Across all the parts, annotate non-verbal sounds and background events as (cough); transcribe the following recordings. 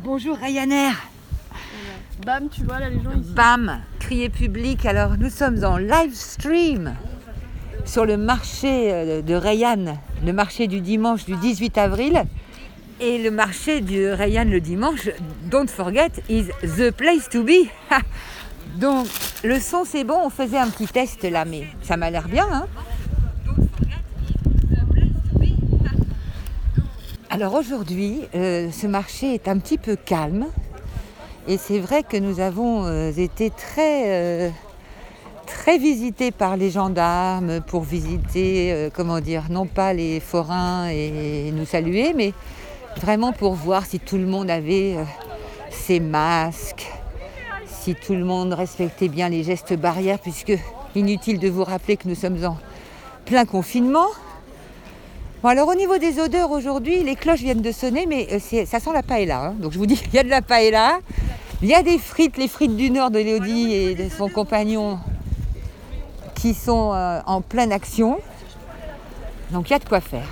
Bonjour Ryanair. Bam, tu vois là les gens ici. Bam, crier public. Alors nous sommes en live stream sur le marché euh, de Rayan, le marché du dimanche du 18 avril. Et le marché du Rayan le dimanche, don't forget, is the place to be. (laughs) Donc le son c'est bon, on faisait un petit test là, mais ça m'a l'air bien. Hein Alors aujourd'hui, euh, ce marché est un petit peu calme. Et c'est vrai que nous avons euh, été très, euh, très visités par les gendarmes pour visiter, comment dire, non pas les forains et nous saluer, mais vraiment pour voir si tout le monde avait ses masques, si tout le monde respectait bien les gestes barrières, puisque inutile de vous rappeler que nous sommes en plein confinement. Bon alors au niveau des odeurs aujourd'hui, les cloches viennent de sonner, mais euh, ça sent la paella. hein. Donc je vous dis, (laughs) il y a de la paella, il y a des frites, les frites du Nord de Léodie et de son compagnon qui sont euh, en pleine action. Donc il y a de quoi faire.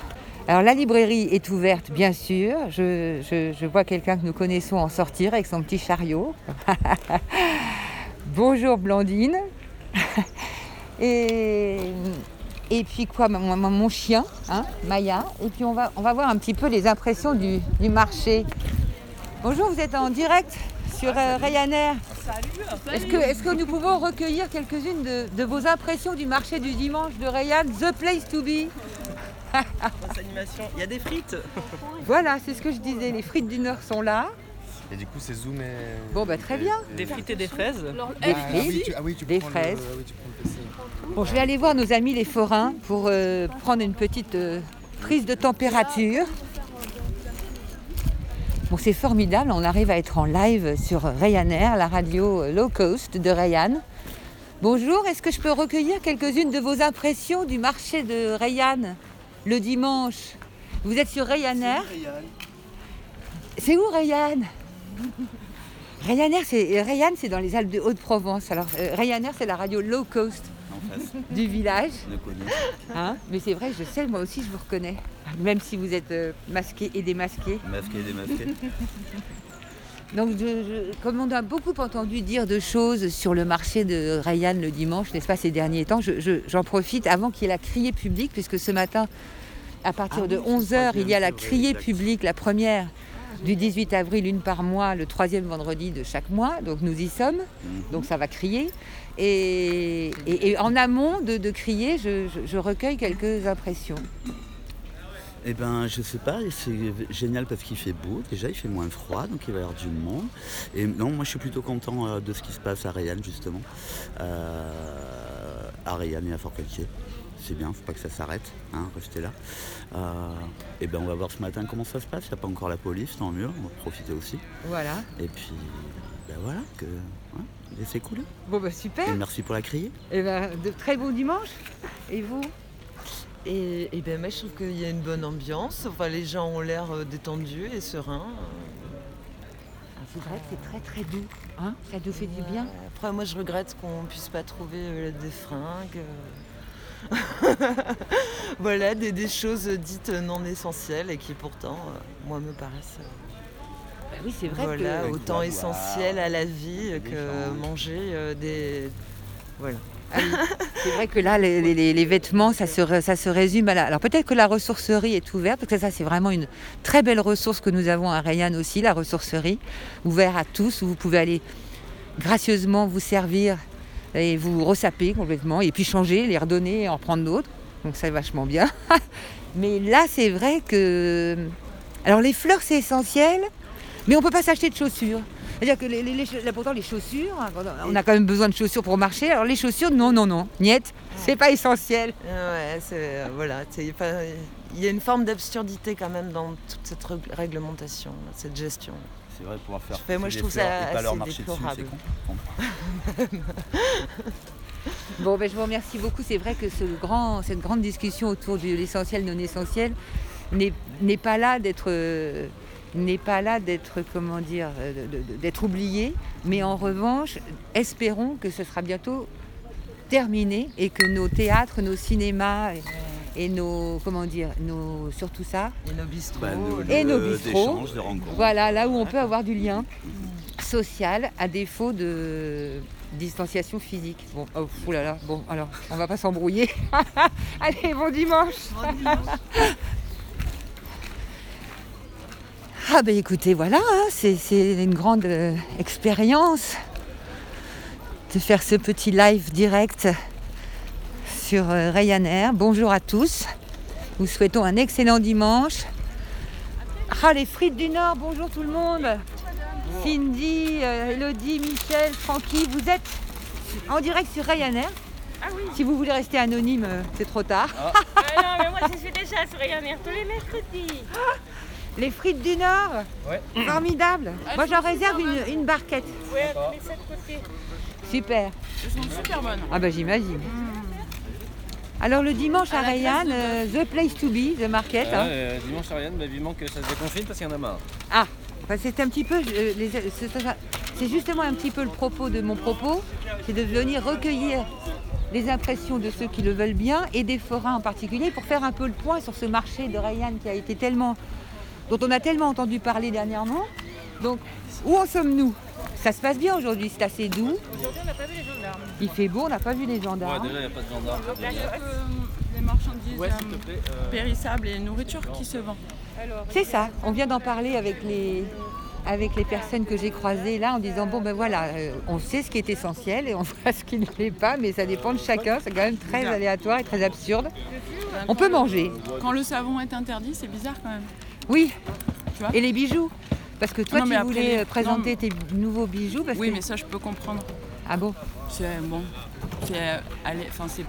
Alors la librairie est ouverte, bien sûr. Je, je- je vois quelqu'un que nous connaissons en sortir avec son petit chariot. (laughs) Bonjour Blandine. (laughs) Et, et puis quoi, mon, mon- mon chien, hein, Maya. Et puis on va, on va voir un petit peu les impressions du, du marché. Bonjour, vous êtes en direct sur euh, Ryanair. Est-ce que, est-ce que nous pouvons recueillir quelques-unes de, de vos impressions du marché du dimanche de Ryan, The Place to Be? Animation. Il y a des frites. (laughs) Voilà, c'est ce que je disais, les frites du Nord sont là. Et du coup, c'est zoom et. Bon, bah, très bien. Des frites et des fraises. Des eh, Ah, frites, oui, tu, ah oui, tu des prends fraises. Le, ah oui, tu prends le PC. Bon, je vais aller voir nos amis les forains pour euh, prendre une petite euh, prise de température. Bon, c'est formidable, on arrive à être en live sur Ryanair, la radio euh, low cost de Ryan. Bonjour, est-ce que je peux recueillir quelques-unes de vos impressions du marché de Rayan le dimanche? Vous êtes sur Ryanair. C'est où Rayan Ryanair, c'est dans les Alpes de Haute-Provence. Alors Ryanair, c'est la radio low cost du village. Hein? Mais c'est vrai, je sais, moi aussi je vous reconnais. Même si vous êtes euh, masqué et démasqué. Masqué et démasqué. (laughs) Donc, je, je- comme on a beaucoup entendu dire de choses sur le marché de Ryan le dimanche, n'est-ce pas, ces derniers temps, je- je- j'en profite avant qu'il y ait la criée publique, puisque ce matin, à partir Ah de oui, c'est le 11h, il y a la criée publique, la première du 18 avril, une par mois, le troisième vendredi de chaque mois. Donc nous y sommes, Mhm. donc ça va crier. Et, et- et en amont de, de crier, je- je- je recueille quelques impressions. Eh ben, je sais pas, c'est génial parce qu'il fait beau, déjà il fait moins froid, donc il va y avoir du monde. Et non, moi je suis plutôt content euh, de ce qui se passe à Rayanne justement. Euh, à Rayanne et à Fort-Pelletier. C'est bien, faut pas que ça s'arrête, hein, restez là. Euh, et ben on va voir ce matin comment ça se passe, il n'y a pas encore la police, tant mieux, on va profiter aussi. Voilà. Et puis, ben voilà, que hein, laissez couler. Bon, bah super. Et merci pour la criée. Et ben, de très bon dimanche. Et vous? Et, et ben moi je trouve qu'il y a une bonne ambiance. Enfin, les gens ont l'air euh, détendus et sereins. Ah, C'est vrai que c'est très très doux. Hein? Ça nous fait du bien. Après, moi je regrette qu'on puisse pas trouver euh, des fringues. euh. (laughs) voilà, des, des choses dites non essentielles et qui pourtant, euh, moi, me paraissent euh, Bah oui, c'est vrai voilà, que. autant essentielles à la vie que gens. manger euh, des. Voilà. (laughs) C'est vrai que là, les, les- les vêtements, ça se, ré- ça se résume à la. Alors peut-être que la ressourcerie est ouverte, parce que ça, c'est vraiment une très belle ressource que nous avons à Rayan aussi, la ressourcerie, ouverte à tous, où vous pouvez aller gracieusement vous servir et vous ressaper complètement, et puis changer, les redonner et en prendre d'autres. Donc ça, est vachement bien. (laughs) Mais là, c'est vrai que. Alors les fleurs, c'est essentiel, mais on ne peut pas s'acheter de chaussures. C'est-à-dire que les, là, pourtant les chaussures, hein, on a quand même besoin de chaussures pour marcher. Alors les chaussures, non, non, non, niette, c'est pas essentiel. Ouais, voilà, il y a une forme d'absurdité quand même dans toute cette rég- réglementation, cette gestion. C'est vrai, pouvoir faire fais- moi, je trouve ça et assez dessus, déplorable. con. (laughs) Bon, ben, je vous remercie beaucoup. C'est vrai que ce grand, cette grande discussion autour de l'essentiel, non essentiel, n'est pas là d'être, euh, n'est pas là d'être, comment dire, euh, d'être oublié. Mais en revanche, espérons que ce sera bientôt terminé et que nos théâtres, nos cinémas et, nos, comment dire, nos, surtout ça, Et nos bistrots. Bah, nos Et nos bistrots. de voilà, là où on peut avoir du lien social à défaut de distanciation physique. Bon, oh, là là, bon, alors, on va pas s'embrouiller. (laughs) Allez, bon dimanche. (laughs) Ah ben écoutez, voilà, hein, c'est c'est une grande euh, expérience de faire ce petit live direct sur euh, Ryanair. Bonjour à tous. Nous souhaitons un excellent dimanche. Ah les frites du Nord, bonjour tout le monde. Cindy, euh, Elodie, Michel, Francky, vous êtes en direct sur Ryanair. Ah oui. Si vous voulez rester anonyme, euh, c'est trop tard. Ah (laughs) non, mais moi je suis déjà sur Ryanair tous les mercredis. Les frites du Nord Formidable Moi j'en réserve une, une barquette. Ouais, tous les sept côtés. Super Elles sont super bonnes. Ah bah j'imagine. Alors le dimanche à À de euh, The Place to Be, The Market. hein. Euh, dimanche Ariane, bah, vivement que ça se déconfine parce qu'il y en a marre. Ah, bah, c'est un petit peu, euh, les- c'est c'est justement un petit peu le propos de mon propos, c'est de venir recueillir les impressions de ceux qui le veulent bien et des forains en particulier pour faire un peu le point sur ce marché de Rayanne qui a été tellement, dont on a tellement entendu parler dernièrement. Donc, où en sommes-nous? Ça se passe bien aujourd'hui, c'est assez doux, Aujourd'hui, on n'a pas vu les gendarmes. il fait beau, on n'a pas vu les Ouais, gendarmes. déjà, il n'y a pas de gendarme. les marchandises Ouais, s'il te euh, plaît. euh, périssables et nourriture qui se vend. C'est ça, on vient d'en parler avec les, avec les personnes que j'ai croisées là en disant bon ben voilà, euh, on sait ce qui est essentiel et on (laughs) voit ce qui ne l'est pas, mais ça dépend de chacun, c'est quand même très aléatoire et très absurde. On peut manger, Quand le savon est interdit, c'est bizarre quand même. oui. Tu vois Et les bijoux Parce que toi Non, tu mais voulais les- présenter non, tes nouveaux bijoux parce Oui, que... mais ça, je peux comprendre. Ah bon? C'est bon. C'est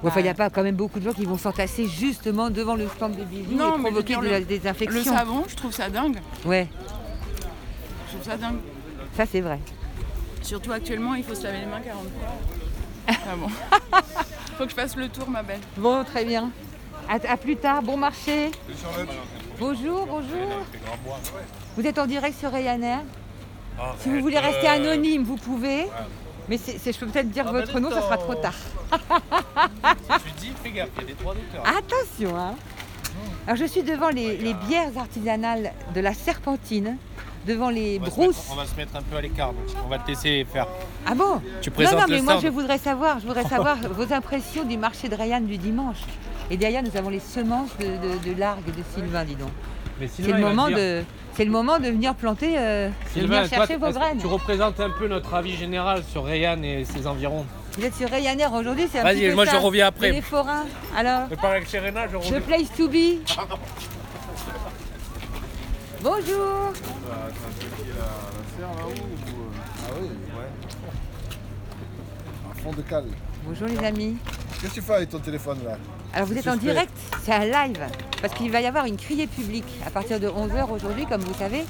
enfin, il n'y a pas quand même beaucoup de gens qui vont s'entasser justement devant le stand de bijoux Non, et provoquer dire, de le- la Le désinfection. savon, je trouve ça dingue. Ouais, Je trouve ça dingue. ça c'est vrai. Surtout actuellement, il faut se laver les mains 40 fois. Ah bon. (laughs) Faut que je fasse le tour, ma belle. Bon, très bien. À, à plus tard, bon marché. Bonjour, bonjour. Vous êtes en direct sur Ryanair. Si vous voulez rester anonyme, vous pouvez. Mais c'est- c'est- je peux peut-être dire votre nom, ça sera trop tard. Tu dis, fais gaffe, il y a des trois docteurs. Attention, hein. Alors je suis devant les, les bières artisanales de la Serpentine, devant les On va, se brousses. mettre, on va se mettre un peu à l'écart, donc on va te laisser faire. Ah bon? Tu Non, présentes non, le mais moi stand. je voudrais savoir, je voudrais savoir (laughs) vos impressions du marché de Rayanne du dimanche. Et derrière, nous avons les semences de, de, de largue de Sylvain, dis donc. Mais C'est le moment dire- de, c'est le moment de venir planter, euh, de venir toi, chercher vos graines. Tu représentes un peu notre avis général sur Rayanne et ses environs. Vous êtes sur Ryanair aujourd'hui, c'est un Vas-y, petit peu moi, je reviens après. Les forains. Alors, Je parle avec Serena, je the place to be. Bonjour. Un fond de cale. Bonjour les amis. Qu'est-ce que tu fais avec ton téléphone là? Alors vous êtes en direct, c'est un live, parce qu'il va y avoir une criée publique à partir de 11h aujourd'hui, comme vous savez,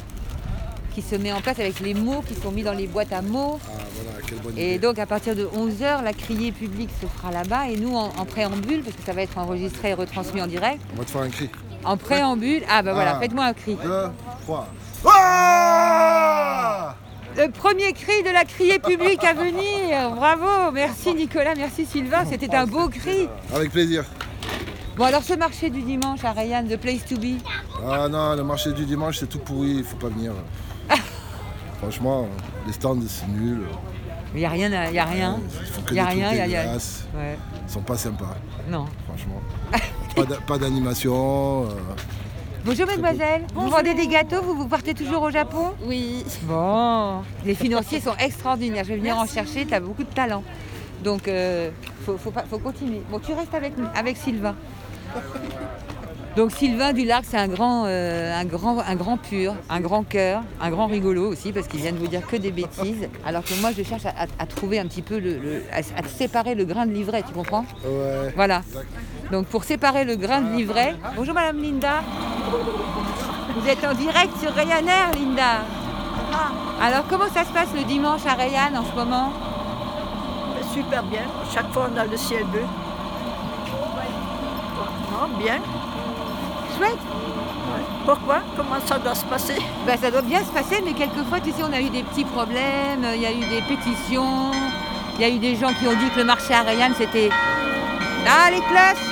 qui se met en place avec les mots qui sont mis dans les boîtes à mots. Ah voilà, quelle bonne Et donc à partir de 11h, la criée publique se fera là-bas, et nous en, en préambule, parce que ça va être enregistré et retransmis en direct, On va te faire un cri. en préambule, ah bah voilà, faites-moi un cri. Deux, trois. Ah Le premier cri de la criée publique à venir, bravo, merci Nicolas, merci Sylvain, c'était un beau cri. Avec plaisir. Bon alors ce marché du dimanche à Rayanne, The Place to Be, Ah non, le marché du dimanche c'est tout pourri, il faut pas venir. (laughs) Franchement, les stands c'est nul. il n'y a rien, il y a rien. Ils font que Y a rien, y a- y a- dégueulasses. Ouais, Ils sont pas sympas, non. franchement. (laughs) pas d'a- pas d'animation. euh, Bonjour mademoiselle, vous vendez des gâteaux, vous, vous partez toujours au Japon? Oui. Bon, les financiers sont extraordinaires, je vais venir en chercher, tu as beaucoup de talent. Donc, il faut, faut, pas- faut continuer. Bon, tu restes avec, avec Sylvain. Donc Sylvain Dularc, c'est un grand, euh, un, grand, un grand pur, un grand cœur, un grand rigolo aussi, parce qu'il vient de vous dire que des bêtises. Alors que moi, je cherche à, à- à trouver un petit peu, le, le- à, à séparer le grain de livret, tu comprends? Ouais. Voilà. Donc pour séparer le grain de livret. Bonjour Madame Linda. Vous êtes en direct sur Ryanair, Linda. Alors comment ça se passe le dimanche à Rayanne en ce moment? Super bien. Chaque fois, on a le ciel bleu. Bien. Chouette. Pourquoi? Comment ça doit se passer? Ben, Ça doit bien se passer, mais quelquefois, tu sais, on a eu des petits problèmes, il y a eu des pétitions, il y a eu des gens qui ont dit que le marché à Rayan, c'était... Ah, les cloches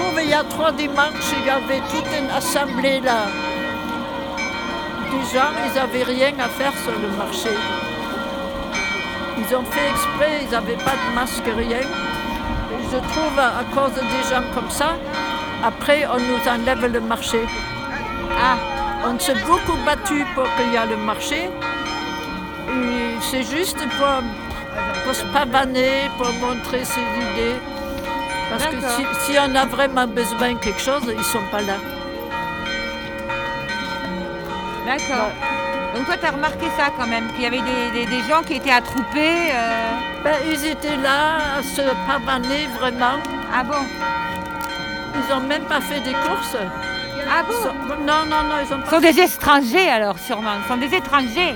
euh, il y a trois démarches, il y avait toute une assemblée là. Des gens, ils n'avaient rien à faire sur le marché. Ils ont fait exprès, ils n'avaient pas de masque, rien. Et je trouve, à cause des gens comme ça, après, on nous enlève le marché. Ah, on s'est beaucoup battu pour qu'il y ait le marché. C'est juste pour, pour se pavaner, pour montrer ses idées. Parce que si, si on a vraiment besoin de quelque chose, ils ne sont pas là. D'accord. Donc toi, tu as remarqué ça quand même, qu'il y avait des, des- des gens qui étaient attroupés. euh, Ben, ils étaient là à se pavaner vraiment. Ah bon? Ils n'ont même pas fait des courses. Ah Ils bon sont- Non, non, non, ils ont Ce sont des étrangers alors, sûrement. Ce sont des étrangers.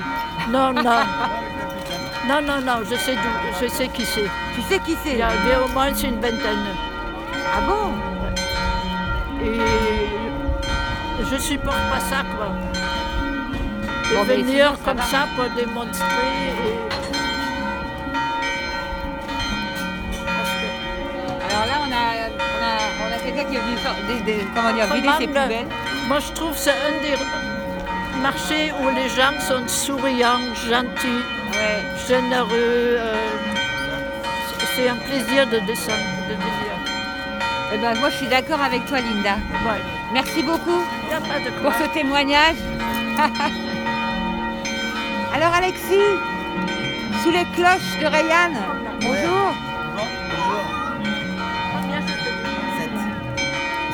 Non, non. (laughs) Non, non, non, je sais, je sais qui c'est. Tu sais qui c'est? Il y a il y a au moins une vingtaine. Ah bon? Et je supporte pas ça, quoi. De Bon, venir ça comme ça pour démontrer. et- Alors là, on a, on a, on a quelqu'un qui est venu faire des, des- comment dire, vider ses poubelles. Moi, je trouve que c'est un des marchés où les gens sont souriants, gentils, Ouais. généreux. euh, c'est- un plaisir de descendre, de venir. Eh ben, moi, je suis d'accord avec toi, Linda. Ouais. Merci beaucoup pour ce témoignage. (laughs) Alors, Alexis, sous les cloches de Rayanne, bonjour.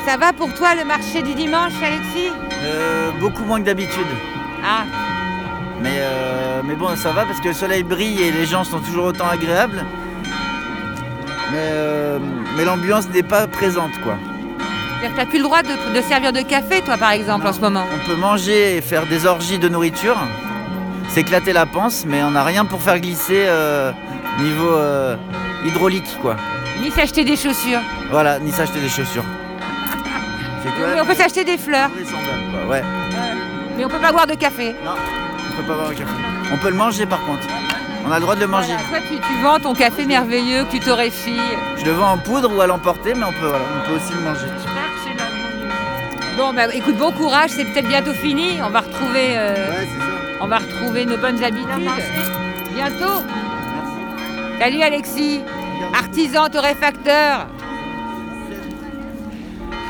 Ça va pour toi le marché du dimanche, Alexis? Euh, beaucoup moins que d'habitude. Ah, Mais, euh, mais bon, ça va parce que le soleil brille et les gens sont toujours autant agréables. Mais, euh, mais l'ambiance n'est pas présente, quoi. c'est-à-dire que t'as plus le droit de, de servir de café, toi, par exemple, en ce moment. On peut manger et faire des orgies de nourriture, s'éclater la panse, mais on n'a rien pour faire glisser euh, niveau euh, hydraulique, quoi. Ni s'acheter des chaussures. Voilà, ni s'acheter des chaussures. Mais on peut s'acheter des fleurs, vraisemblable, quoi. Ouais, mais on peut pas boire de café. on peut pas boire le café. On peut le manger par contre. On a le droit de le manger. Voilà, toi, tu, tu vends ton café merveilleux que tu torréfies. Je le vends en poudre ou à l'emporter, mais on peut, voilà, on peut aussi le manger. Bon, bah écoute, bon courage, c'est peut-être bientôt fini. On va retrouver, euh, Ouais, c'est ça. on va retrouver nos bonnes habitudes. Bientôt. Salut Alexis, artisan torréfacteur.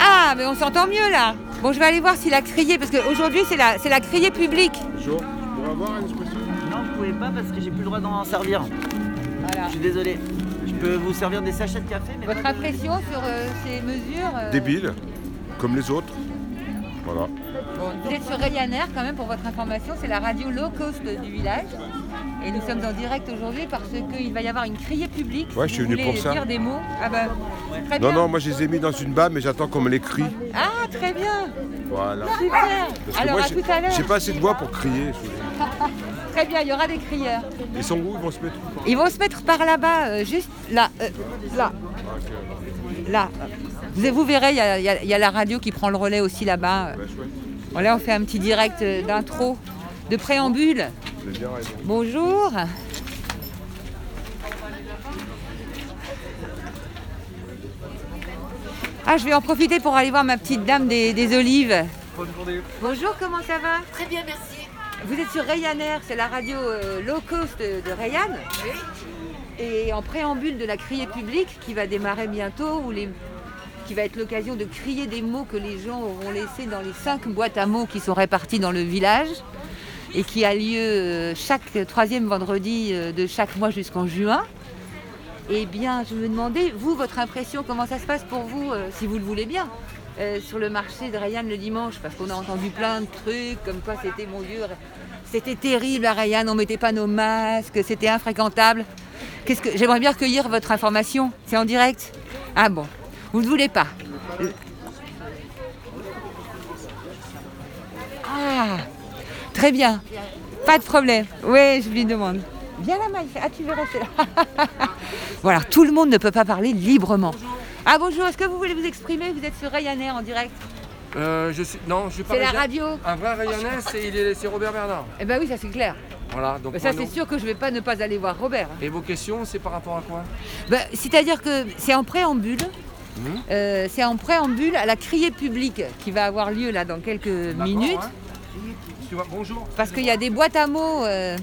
Ah, mais on s'entend mieux là. Bon, je vais aller voir s'il a crié, parce qu'aujourd'hui, c'est la, c'est la criée publique. Bonjour. Pour avoir un espresso Non, vous pouvez pas parce que j'ai plus le droit d'en servir. Voilà. Je suis désolé. Je peux vous servir des sachets de café, mais Votre de- impression sur euh, ces mesures euh, Débile, comme les autres. Voilà. Bon, vous êtes sur Ryanair quand même pour votre information, c'est la radio low cost du village. Et nous sommes en direct aujourd'hui parce qu'il va y avoir une criée publique. Ouais, Si je suis vous venu pour ça. dire des mots. Ah bah, très Non, bien. non, moi je les ai mis dans une bas, mais j'attends qu'on me les crie. Ah, très bien. Voilà. Super. Parce que Alors moi, à j'ai tout à l'heure. j'ai pas assez de voix pour crier. (laughs) Très bien, il y aura des crieurs. Ils sont où? Ils vont se mettre où? Ils vont se mettre par là-bas, euh, juste là. euh, là. Là. Vous, vous verrez, il y, a- y y la radio qui prend le relais aussi là-bas. Voilà, on fait un petit direct euh, d'intro, de préambule. Bonjour. Ah, je vais en profiter pour aller voir ma petite dame des, des olives. Bonjour, comment ça va? Très bien, merci. Vous êtes sur Ryanair, c'est la radio euh, low cost de, de Rayan. Et en préambule de la criée publique qui va démarrer bientôt, où les- qui va être l'occasion de crier des mots que les gens auront laissés dans les cinq boîtes à mots qui sont réparties dans le village et qui a lieu euh, chaque troisième vendredi euh, de chaque mois jusqu'en juin. Eh bien, je me demandais, vous, votre impression, comment ça se passe pour vous, euh, si vous le voulez bien, sur le marché de Rayan le dimanche? Parce qu'on a entendu plein de trucs, comme quoi c'était, mon Dieu, c'était terrible à Rayan, on mettait pas nos masques, c'était infréquentable. Qu'est-ce que J'aimerais bien recueillir votre information. C'est en direct? Ah bon, vous ne voulez pas Ah, très bien. Pas de problème. Oui, je lui demande. Viens là, Maïs. Ah, tu veux rester là. (laughs) voilà, tout le monde ne peut pas parler librement. Ah bonjour, est-ce que vous voulez vous exprimer? Vous êtes sur Ryanair en direct. Euh, je suis... Non, je suis pas C'est la radio. Un vrai Rayonnais, c'est il est- c'est Robert Bernard. Eh ben oui, ça c'est clair. Voilà, donc ça c'est sûr que je vais pas ne pas aller voir Robert. Et vos questions, c'est par rapport à quoi? Ben, C'est-à-dire que c'est en préambule Euh, c'est en préambule à la criée publique qui va avoir lieu là dans quelques minutes. hein. Bonjour. Parce qu'il y a des boîtes à mots, euh,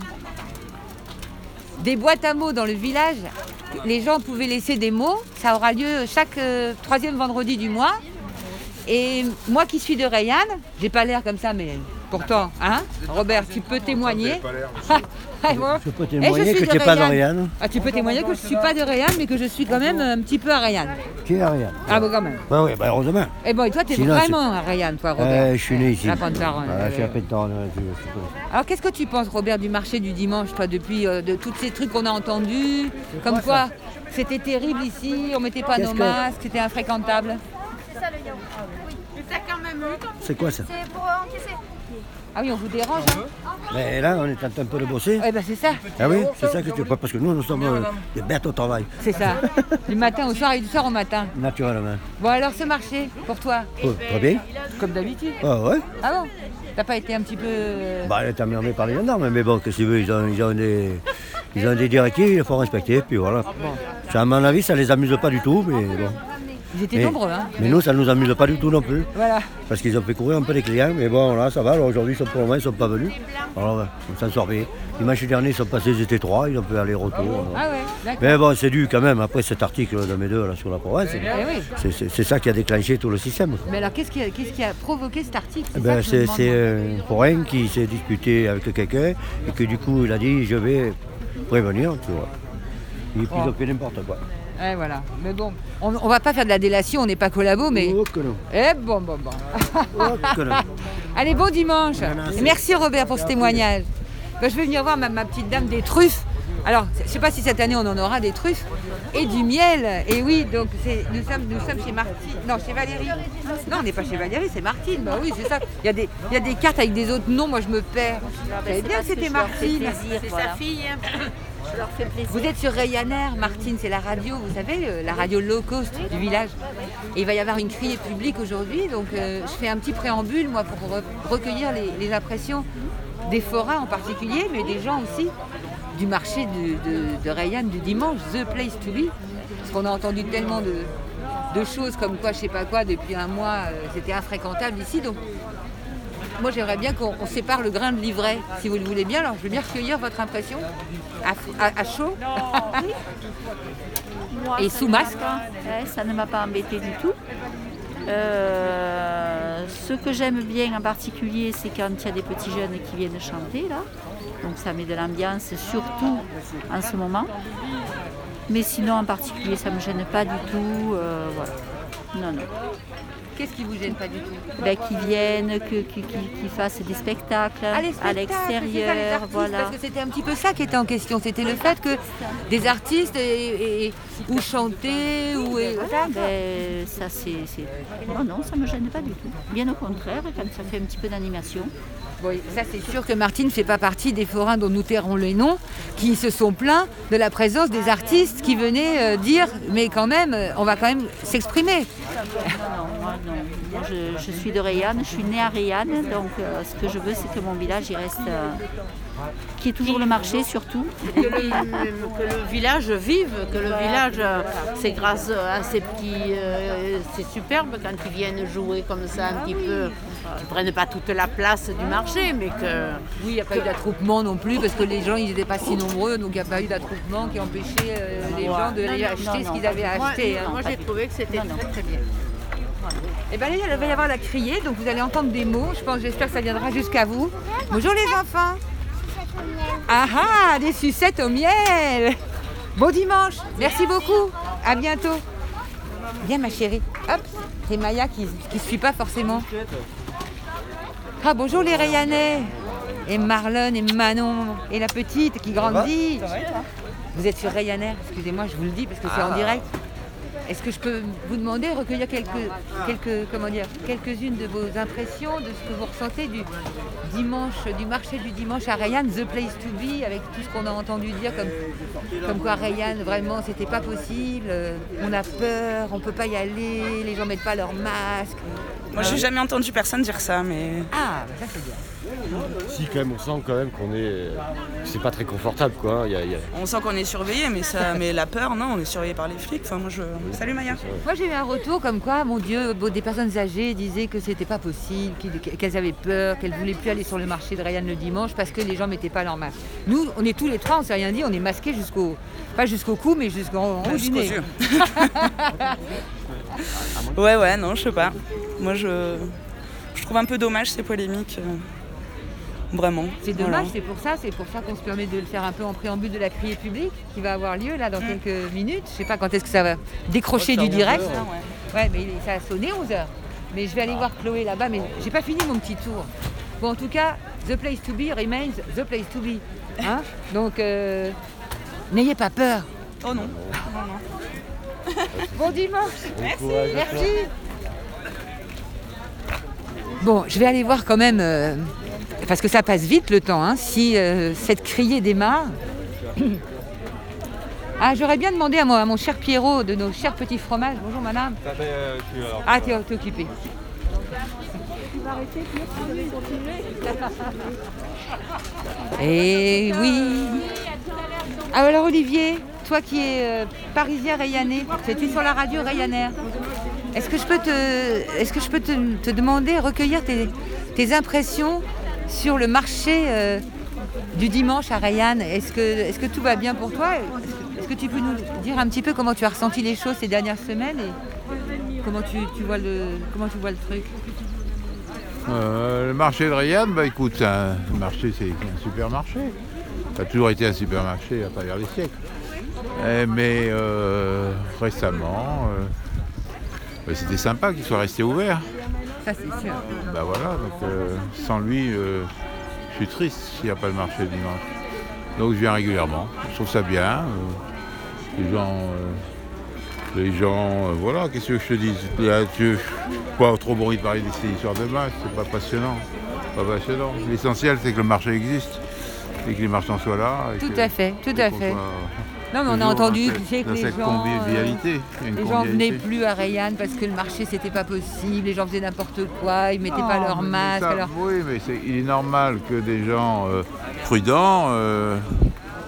des boîtes à mots dans le village. Les gens pouvaient laisser des mots. Ça aura lieu chaque euh, troisième vendredi du mois. Et moi qui suis de Rayanne, j'ai pas l'air comme ça, mais pourtant, hein, Robert, tu peux témoigner. (laughs) Ah, bon. Je peux Et témoigner que tu n'es pas de. Ah, tu peux témoigner que je suis pas de mais que je suis quand même un petit peu à Rayanne. Tu es à. Ah bon, quand même. Bah oui, bah heureusement. Et bon, et toi, tu es Sinon, vraiment à toi, Robert. Euh, je suis né ici. La Pantaronne. Voilà, je suis à Euh. Alors qu'est-ce que tu penses Robert du marché du dimanche toi depuis euh, de tous ces trucs qu'on a entendus comme quoi c'était terrible ici, on mettait pas nos que- masques, c'était infréquentable. C'est ça le yaourt. Oui. Mais t'as quand même eu comme C'est quoi ça C'est pour encaisser. Ah oui, on vous dérange hein Mais là, on est en train un peu de bosser. Eh ben c'est ça. Ah oui, c'est ça que tu vois, parce que nous, nous sommes euh, des bêtes au travail, C'est ça. du matin au soir et du soir au matin. naturellement. Bon alors ce marché pour toi Oh, très bien. Comme d'habitude. Ah ouais Ah bon T'as pas été un petit peu euh, Bah, elle est emmerdée par les gendarmes, mais bon, qu'est-ce que tu veux, ils ont, ils ont des... Ils ont des directives, il faut respecter, puis voilà. Ça, à mon avis, ça les amuse pas du tout, mais bon. Ils étaient Mais- nombreux hein. Mais nous, ça nous amuse pas du tout non plus. Voilà. Parce qu'ils ont fait courir un peu les clients, mais bon, là, ça va. Alors aujourd'hui, ils sont pour le moment, ils sont pas venus. Alors, ouais, on s'en sort bien. Dimanche dernier, ils sont passés, ils étaient trois, ils ont pu aller-retour. Ah ouais, d'accord. Mais bon, c'est dû quand même, après cet article de mes deux là, sur la province, Eh oui. c'est- ça qui a déclenché tout le système. Mais alors qu'est-ce qui, a, qu'est-ce qui a provoqué cet article? Eh C'est Ben, demande, c'est moi. un forain qui s'est disputé avec quelqu'un et que du coup, il a dit je vais prévenir, tu vois. Il Oh. ils ont fait n'importe quoi. Eh, voilà. Mais bon, on, on va pas faire de la délation, on n'est pas collabo, mais. Oh que non. Eh bon, bon, bon. Oh que non. (laughs) Allez, bon dimanche. Merci. Et Merci Robert pour ce témoignage. Ben, je vais venir voir ma, ma petite dame des truffes. Alors, je ne sais pas si cette année on en aura des truffes et du miel. Et oui, donc c'est- nous sommes, nous sommes chez Martine. Non, chez Valérie. Non, on n'est pas chez Valérie, c'est Martine. Bah oui, c'est ça. Il y, a des, il y a des cartes avec des autres noms, moi je me perds. Bien que c'était Martine. C'est sa fille. hein. Vous êtes sur Ryanair, Martine, c'est la radio, vous savez, euh, la radio low cost du village. Il va y avoir une criée publique aujourd'hui, donc euh, je fais un petit préambule, moi, pour re- recueillir les, impressions des forains en particulier, mais des gens aussi du marché de, de, Rayanne du dimanche, The Place to Be. Parce qu'on a entendu tellement de, de choses comme quoi, je sais pas quoi, depuis un mois, euh, c'était infréquentable ici. Donc moi, j'aimerais bien qu'on on sépare le grain de l'ivraie, si vous le voulez bien. Alors, je veux bien recueillir votre impression à, à- à chaud. (laughs) Moi, Et sous masque ouais, Ça ne m'a pas embêté du tout. Euh, ce que j'aime bien en particulier, c'est quand il y a des petits jeunes qui viennent chanter là. Donc ça met de l'ambiance, surtout en ce moment. Mais sinon, en particulier, ça ne me gêne pas du tout. euh, voilà. Non, non. Qu'est-ce qui vous gêne pas du tout? Ben, qu'ils viennent, qu'ils fassent des spectacles Ah, à l'extérieur. Voilà. Parce que c'était un petit peu ça qui était en question. C'était le fait que des artistes et, et- ou chanter ou et- Voilà, ben, ça c'est. Non, non, ça ne me gêne pas du tout. Bien au contraire, quand ça fait un petit peu d'animation. Bon, ça c'est sûr que Martine ne fait pas partie des forains dont nous tairons les noms, qui se sont plaints de la présence des artistes qui venaient euh, dire mais quand même, euh, on va quand même s'exprimer. Non, moi non. Moi, je, suis de Rayanne, je suis née à Rayanne, donc euh, ce que je veux c'est que mon village il reste. euh, qui est toujours le marché surtout. que le, village vive, que le village, euh, c'est grâce à ces petits, c'est superbe quand ils viennent jouer comme ça un petit peu, qu'ils prennent pas toute la place du marché, mais que Oui, il n'y a pas eu d'attroupement non plus parce que les gens ils n'étaient pas si nombreux, donc il n'y a pas eu d'attroupement qui empêchait euh, les gens de Non, aller non, acheter non, ce qu'ils avaient Moi- acheté. hein. moi, j'ai trouvé que c'était très très bien. Et bien, il va y avoir la criée, donc vous allez entendre des mots. Je pense, j'espère que ça viendra jusqu'à vous. Bonjour les enfants. Ah ah, des sucettes au miel. Bon dimanche. Merci beaucoup. À bientôt. Viens ma chérie. Hop, c'est Maya qui ne suit pas forcément. Ah bonjour les Rayanais. Et Marlon et Manon et la petite qui grandit. Vous êtes sur Ryanair, excusez-moi, je vous le dis parce que c'est en Ah. direct. Est-ce que je peux vous demander de recueillir quelques, quelques, comment dire, quelques-unes de vos impressions, de ce que vous ressentez du dimanche, du marché du dimanche à Rayanne, The Place to Be, avec tout ce qu'on a entendu dire comme, comme quoi Rayanne, vraiment, c'était pas possible, euh, on a peur, on peut pas y aller, les gens mettent pas leur masque. Moi, j'ai jamais entendu personne dire ça, mais. Ah, bah ça bien. Si, quand même, on sent quand même qu'on est. C'est pas très confortable, quoi. Il y a- il y a- On sent qu'on est surveillé, mais, ça, mais la peur, non, on est surveillé par les flics. Enfin, moi, je... Salut Maya. Moi j'ai eu un retour comme quoi, mon Dieu, bon, des personnes âgées disaient que c'était pas possible, qu'elles avaient peur, qu'elles voulaient plus aller sur le marché de Rayan le dimanche parce que les gens mettaient pas leur masque. Nous, on est tous les trois, on s'est rien dit, on est masqués jusqu'au, pas jusqu'au cou, mais jusqu'au haut du Jusqu'aux nez. yeux. (laughs) Ouais, ouais, non, je sais pas. Moi, je, je trouve un peu dommage ces polémiques. Vraiment. C'est dommage, Voilà. c'est pour ça, c'est pour ça qu'on se permet de le faire un peu en préambule de la criée publique qui va avoir lieu là dans quelques minutes. Je sais pas quand est-ce que ça va décrocher du direct. 11 heures, ouais. mais ça a sonné 11h. Mais je vais aller voir Chloé là-bas, mais j'ai pas fini mon petit tour. Bon, en tout cas, the place to be remains the place to be. Hein Donc, euh, n'ayez pas peur. Oh non. Bon dimanche. Merci. Merci. Bon, je vais aller voir quand même, euh, parce que ça passe vite le temps, hein, si euh, cette criée démarre. (coughs) Ah, j'aurais bien demandé à, moi, à mon cher Pierrot de nos chers petits fromages. Bonjour madame. Ah, t'es t'es occupé. (laughs) Eh oui. Ah, alors Olivier, toi qui es euh, parisien rayanais, es-tu sur la radio Ryanair Est-ce que je peux te, est-ce que je peux te, te demander, recueillir tes, tes impressions sur le marché euh, du dimanche à Rayanne Est-ce que, tout va bien pour toi? Est-ce que, tu peux nous dire un petit peu comment tu as ressenti les choses ces dernières semaines et comment tu, vois, le, truc? Euh, le marché de Rayanne, bah écoute, un le marché, c'est un supermarché. Ça a toujours été un supermarché à travers les siècles. Eh, mais euh, récemment, euh, bah, c'était sympa qu'il soit resté ouvert. Ça c'est sûr. Bah voilà, donc euh, sans lui, euh, je suis triste s'il n'y a pas le marché le dimanche. Donc je viens régulièrement. Je trouve ça bien. euh, les gens, les gens, voilà, qu'est-ce que je te dis? Là, tu- pas trop bruit de parler de ces histoires de masse, c'est pas passionnant. Pas passionnant. L'essentiel c'est que le marché existe et que les marchands soient là. et Tout que- à fait, tout à fait. soit Non, mais on a entendu tu sais, que les gens, convivialité. euh, les gens venaient plus à Rayanne parce que le marché c'était pas possible, les gens faisaient n'importe quoi, ils mettaient pas leur masque. ça, alors- Oui, mais c'est- il est normal que des gens euh, prudents, euh,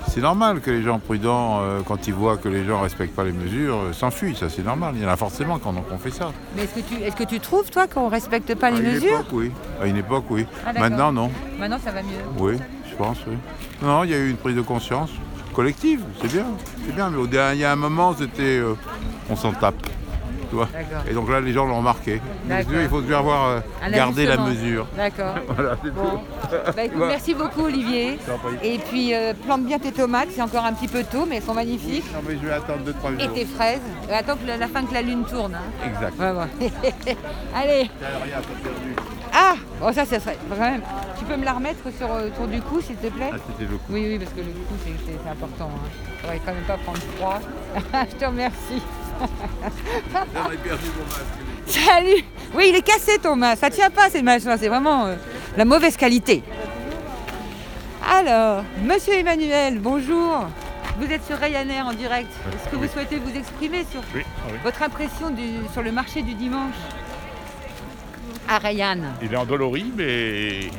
c'est normal que les gens prudents, euh, quand ils voient que les gens ne respectent pas les mesures, s'enfuient. Ça, c'est normal. Il y en a forcément quand on fait ça. Mais est-ce que tu, est-ce que tu trouves toi qu'on respecte pas à les mesures époque, oui. À une époque, oui. Ah. Maintenant, non. Maintenant ça va mieux. Oui, je pense, oui. Non, il y a eu une prise de conscience collective, c'est bien. C'est bien, mais au dernier- il y a un moment, c'était. euh, on s'en tape. Tu vois. Et donc là, les gens l'ont remarqué. Mais il faut bien avoir euh, gardé la mesure. D'accord. (laughs) Voilà, c'est Bon. tout. Bah, écoute, merci beaucoup Olivier. Et puis euh, plante bien tes tomates, c'est encore un petit peu tôt, mais elles sont magnifiques. Non, mais je vais attendre 2-3 jours. Et tes fraises. Attends que la, la fin que la lune tourne. hein. Exact. Ouais, ouais. (laughs) Allez. Ah Bon ça, ça serait quand même. Tu peux me la remettre sur, euh, autour du cou s'il te plaît? Ah, c'était le coup. Oui, oui, parce que le cou c'est important. Hein. Faudrait quand même pas prendre froid. (laughs) Je te remercie. J'aurais perdu mon masque. Salut Oui, il est cassé ton masque. Ça tient pas ces machins. C'est vraiment euh, la mauvaise qualité. Alors, Monsieur Emmanuel, bonjour. Vous êtes sur Ryanair en direct. Est-ce que vous souhaitez vous exprimer sur Oui, oui. votre impression du- sur le marché du dimanche? Il est endolori, mais.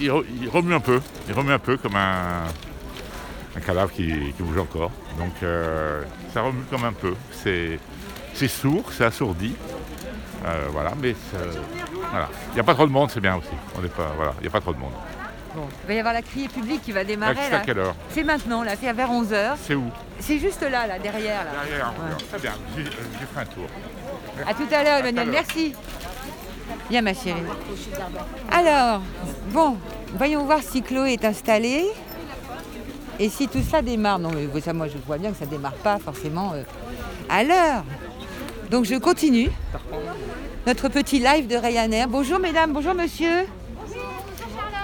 il re- remue un peu. Il remue un peu comme un, un cadavre qui, qui bouge encore. Donc euh, ça remue comme un peu. C'est c'est sourd, c'est assourdi. Euh, voilà, mais voilà. Il n'y a pas trop de monde, c'est bien aussi. On n'est pas, voilà, il n'y a pas trop de monde. Bon, il va y avoir la criée publique qui va démarrer. c'est à là. quelle heure? C'est maintenant, là, c'est vers 11h. C'est où? C'est juste là, là, derrière. Là. Derrière, Ouais. Très bien, j'ai j'ai fait un tour. À tout à l'heure, Emmanuel. Merci. Viens, ma chérie. Alors, bon, voyons voir si Chloé est installée et si tout ça démarre. Non, mais ça, moi, je vois bien que ça démarre pas forcément euh, à l'heure. Donc, je continue notre petit live de Ryanair. Bonjour, mesdames. Bonjour, monsieur.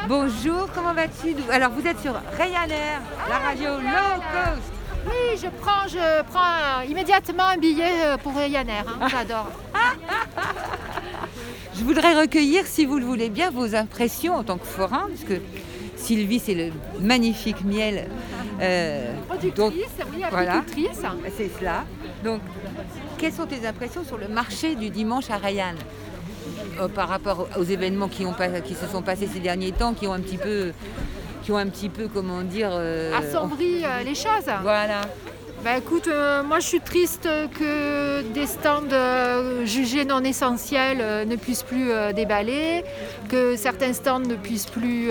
Bonjour, comment vas-tu? Alors, vous êtes sur Ryanair, la radio low cost. Oui, je prends, je prends immédiatement un billet euh, pour Ryanair. hein, J'adore. (laughs) Je voudrais recueillir, si vous le voulez bien, vos impressions en tant que forain, parce que Sylvie, c'est le magnifique miel. euh, Productrice, oui, voilà, agricultrice. c'est cela. Donc, quelles sont tes impressions sur le marché du dimanche à Rayanne Euh, par rapport aux événements qui, ont qui se sont passés ces derniers temps, qui ont un petit peu, qui ont un petit peu, comment dire, euh, Assombri euh, les choses. Voilà. Bah écoute, euh, moi je suis triste que des stands euh, jugés non essentiels euh, ne puissent plus déballer, que certains stands ne puissent plus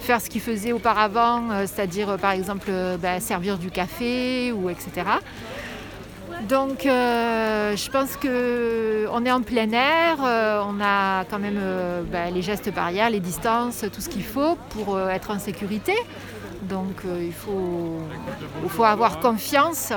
faire ce qu'ils faisaient auparavant, c'est-à-dire par exemple bah, servir du café ou etc. Donc euh, je pense qu'on est en plein air, euh, on a quand même euh, bah, les gestes barrières, les distances, tout ce qu'il faut pour être en sécurité. Donc il, faut, avoir confiance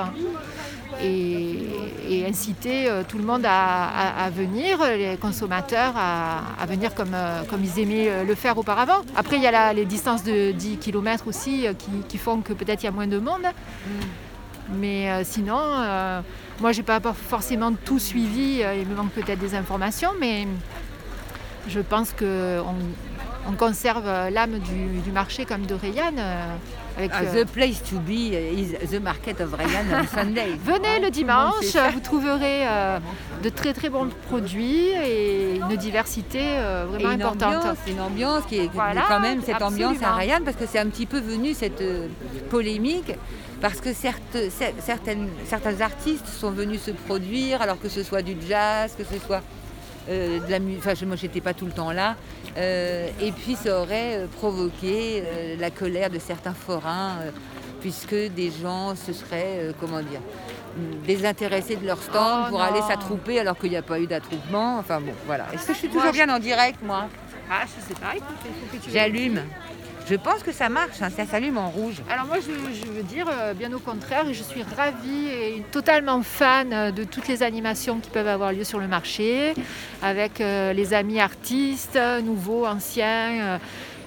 et, inciter tout le monde à, venir, les consommateurs à, venir comme, ils aimaient le faire auparavant. Après il y a la- les distances de 10 km aussi qui font que peut-être il y a moins de monde. Mais euh, sinon, euh, moi, j'ai pas forcément tout suivi. euh, il me manque peut-être des informations, mais je pense qu'on on conserve l'âme du, du marché comme de Rayanne. Avec, Ah, euh, the place to be is the market of Rayanne on Sunday. (laughs) Venez le monde dimanche, vous trouverez euh, de très très bons produits et une diversité euh, Et vraiment une importante. ambiance, une ambiance qui est Voilà, quand même cette ambiance à. Rayanne parce que c'est un petit peu venu cette euh, polémique parce que certes, cer- certaines, certains artistes sont venus se produire alors que ce soit du jazz, que ce soit euh, de la musique, enfin je- moi j'étais pas tout le temps là, Euh, et puis ça aurait euh, provoqué euh, la colère de certains forains puisque des gens se seraient, comment dire, désintéressés de leur stand Oh pour non. aller s'attrouper alors qu'il n'y a pas eu d'attroupement. Enfin bon, voilà. Est-ce que je suis toujours Moi, bien en direct, moi? Ah, je sais pas, J'allume. Je pense que ça marche, hein, ça s'allume en rouge. Alors moi, je, veux dire, euh, bien au contraire, je suis ravie et totalement fan euh, de toutes les animations qui peuvent avoir lieu sur le marché, avec euh, les amis artistes, nouveaux, anciens.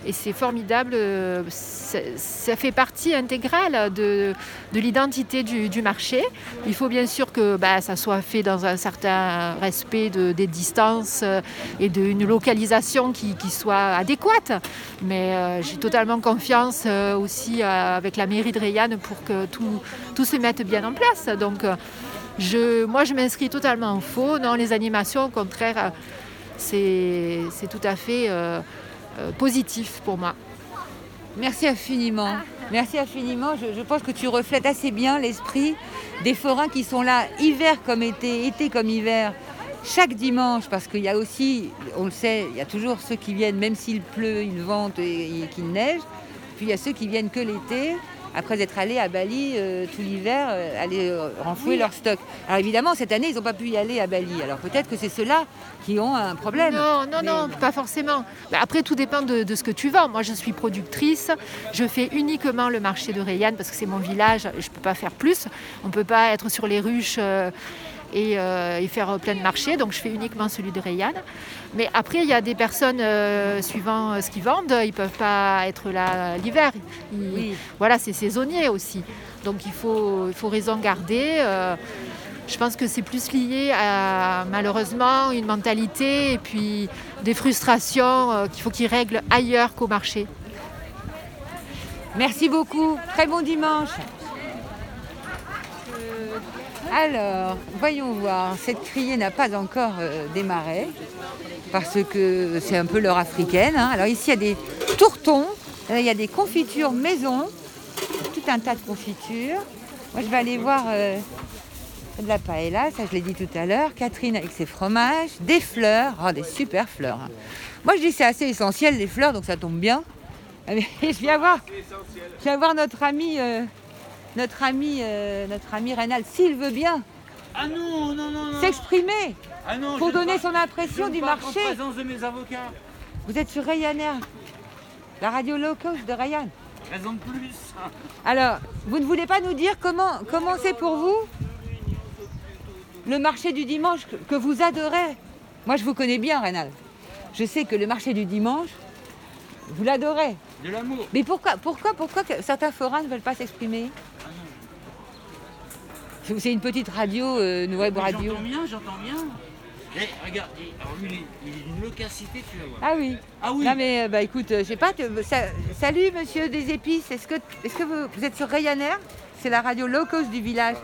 Et c'est formidable, euh, ça, fait partie intégrale de, de l'identité du, marché. Il faut bien sûr que bah, ça soit fait dans un certain respect de- des distances euh, et d'une localisation qui, soit adéquate. Mais euh, j'ai totalement confiance aussi avec la mairie de Rayanne pour que tout, se mette bien en place. Donc moi je m'inscris totalement en faux. Non, les animations au contraire, c'est tout à fait euh, positif pour moi. Merci infiniment. Merci infiniment. Je, je pense que tu reflètes assez bien l'esprit des forains qui sont là, hiver comme été, été comme hiver, chaque dimanche, parce qu'il y a aussi, on le sait, il y a toujours ceux qui viennent, même s'il pleut, il vente et, et qu'il neige. Puis il y a ceux qui viennent que l'été, après être allés à Bali euh, tout l'hiver, euh, aller euh, renflouer Oui. leur stock. Alors évidemment, cette année, ils n'ont pas pu y aller à Bali. Alors peut-être que c'est ceux-là qui ont un problème. Non, non, non, pas forcément. Bah, après, tout dépend de, de ce que tu vends. Moi, je suis productrice. Je fais uniquement le marché de Rayanne parce que c'est mon village. Je ne peux pas faire plus. On ne peut pas être sur les ruches euh, et, euh, et faire plein de marchés. Donc, je fais uniquement celui de Rayanne. Mais après, il y a des personnes, euh, suivant euh, ce qu'ils vendent, ils ne peuvent pas être là l'hiver. Voilà, c'est saisonnier aussi. Donc, il faut, il faut raison garder. je pense que c'est plus lié à malheureusement une mentalité et puis des frustrations euh, qu'il faut qu'ils règlent ailleurs qu'au marché. Merci beaucoup. Très bon dimanche. Alors, voyons voir. Cette criée n'a pas encore euh, démarré parce que c'est un peu l'heure africaine. hein. Alors ici, il y a des tourtons, euh, il y a des confitures maison, tout un tas de confitures. Moi, je vais aller voir euh, de la paella, ça je l'ai dit tout à l'heure. Catherine avec ses fromages, des fleurs, oh, des super fleurs. hein. Moi, je dis que c'est assez essentiel les fleurs, donc ça tombe bien. Mais (laughs) je viens voir, je viens voir notre ami, euh, notre ami, euh, notre ami Reynald, s'il veut bien Ah non, non, non, non. s'exprimer Ah pour donner pas- son impression du marché. En présence de mes avocats. Vous êtes sur Ryanair, la radio low cost de Ryan. Raison de plus. Alors, vous ne voulez pas nous dire comment comment c'est pour vous le marché du dimanche que, vous adorez? Moi, je vous connais bien, Reynald. Je sais que le marché du dimanche, vous l'adorez. De l'amour. Mais pourquoi, pourquoi, pourquoi certains forains ne veulent pas s'exprimer? C'est une petite radio, euh, une web radio. J'entends bien, j'entends bien. Eh, regarde, alors lui, il est, il est d'une locacité, tu vas voir. Ah oui. Ah oui. Non mais euh, bah écoute, euh, je sais pas. ça- salut Monsieur des épices. Est-ce que est-ce que vous, vous êtes sur Ryanair? C'est la radio low cost du village.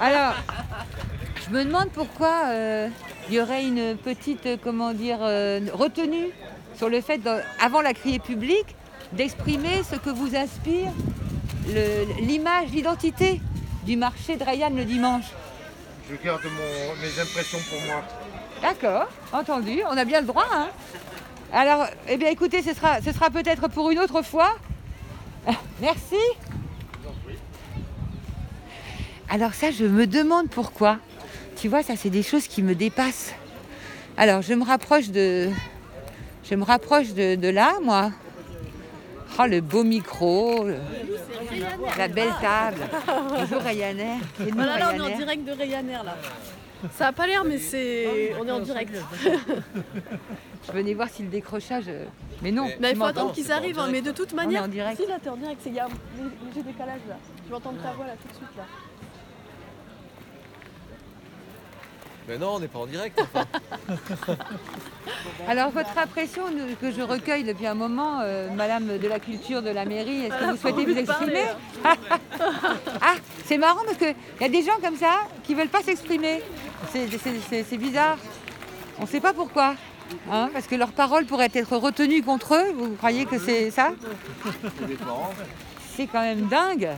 Alors, je me demande pourquoi euh, il y aurait une petite, comment dire, euh, retenue sur le fait, avant la criée publique, d'exprimer ce que vous inspire l'image, l'identité du marché de le dimanche. Je garde mon- mes impressions pour moi. D'accord, entendu, on a bien le droit. hein. Alors, eh bien écoutez, ce sera, ce sera peut-être pour une autre fois. (laughs) Merci. Alors ça, je me demande pourquoi. Tu vois, ça, c'est des choses qui me dépassent. Alors, je me rapproche de, je me rapproche de, de là, moi. Oh, le beau micro, le- la belle table. Bonjour Ryanair. Voilà, là, on est en direct de Ryanair, là. Ça a pas l'air, mais c'est... On est en direct. (laughs) Je venais voir si le décrochage. euh, Mais non. Mais il faut attendre qu'ils arrivent, hein, mais de toute On est manière... en direct. Si, là, t'es en direct, c'est- il y a un léger décalage, là. Je vais entendre ta voix, là, tout de suite, là. Mais non, on n'est pas en direct. enfin. (laughs) Alors, votre impression que je recueille depuis un moment, euh, Madame de la Culture de la mairie, est-ce que vous souhaitez vous exprimer (laughs) Ah, c'est marrant parce qu'il y a des gens comme ça qui ne veulent pas s'exprimer. C'est bizarre. On ne sait pas pourquoi. hein, parce que leurs paroles pourraient être retenues contre eux. Vous croyez que c'est ça? C'est quand même dingue.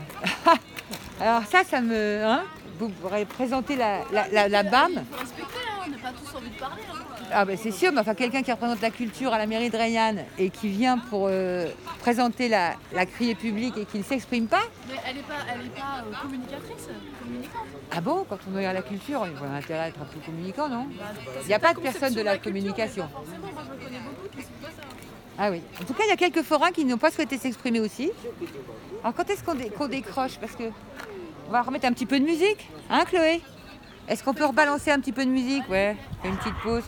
(laughs) Alors ça, ça me... hein, vous pourrez présenter la, la, la, la BAM. Respectez, hein, on n'a pas tous envie de parler. hein. Ah ben c'est sûr, mais enfin quelqu'un qui représente la culture à la mairie de Rayanne et qui vient pour euh, présenter la, la criée publique et qui ne s'exprime pas, Mais elle n'est pas, elle est pas euh, communicatrice, communicante. ah bon, quand on regarde la culture, il a intérêt à être un peu communicant, non? Il n'y a pas de personne de la communication. Forcément, moi, j'en connais beaucoup qui sont pas ça. Ah oui. En tout cas, il y a quelques forains qui n'ont pas souhaité s'exprimer aussi. Alors quand est-ce qu'on dé- décroche? Parce que on va remettre un petit peu de musique, hein Chloé? Est-ce qu'on peut rebalancer un petit peu de musique? Ouais, une petite pause.